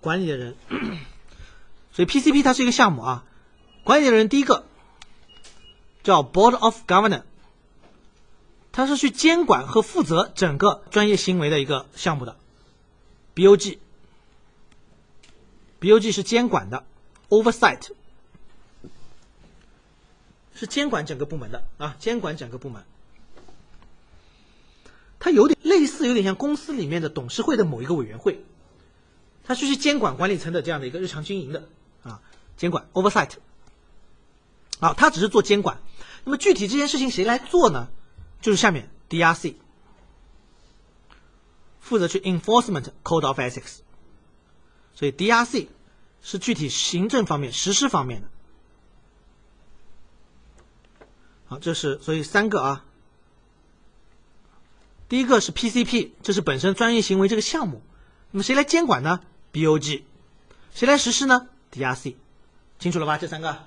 管理的人。所以 PCP 它是一个项目啊，管理的人第一个叫 Board of Governor，它是去监管和负责整个专业行为的一个项目的。BOG，BOG 是监管的，Oversight。是监管整个部门的。啊，监管整个部门。它有点类似，有点像公司里面的董事会的某一个委员会，它就是监管管理层的这样的一个日常经营的啊，监管 oversight。好，它只是做监管，那么具体这件事情谁来做呢？就是下面 DRC 负责去 enforcement code of ethics，所以 DRC 是具体行政方面、实施方面的。好，这是所以三个啊。第一个是 PCP，这是本身专业行为这个项目，那么谁来监管呢？BOG，谁来实施呢？DRC，清楚了吧？这三个。